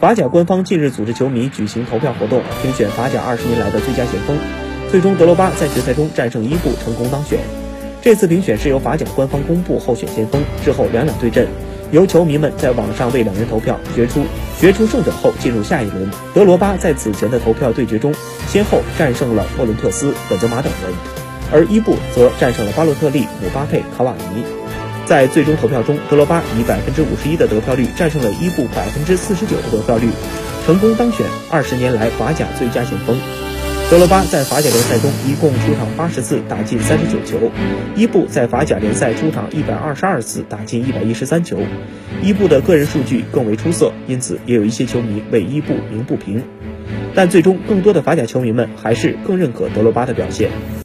法甲官方近日组织球迷举行投票活动，评选法甲二十年来的最佳前锋。最终，德罗巴在决赛中战胜伊布，成功当选。这次评选是由法甲官方公布候选前锋之后两两对阵，由球迷们在网上为两人投票，决出决出胜者后进入下一轮。德罗巴在此前的投票对决中，先后战胜了莫伦特斯、本泽马等人，而伊布则战胜了巴洛特利、姆巴佩、卡瓦尼。在最终投票中，德罗巴以百分之五十一的得票率战胜了伊布百分之四十九的得票率，成功当选二十年来法甲最佳前锋。德罗巴在法甲联赛中一共出场八十次，打进三十九球；伊布在法甲联赛出场一百二十二次，打进一百一十三球。伊布的个人数据更为出色，因此也有一些球迷为伊布鸣不平。但最终，更多的法甲球迷们还是更认可德罗巴的表现。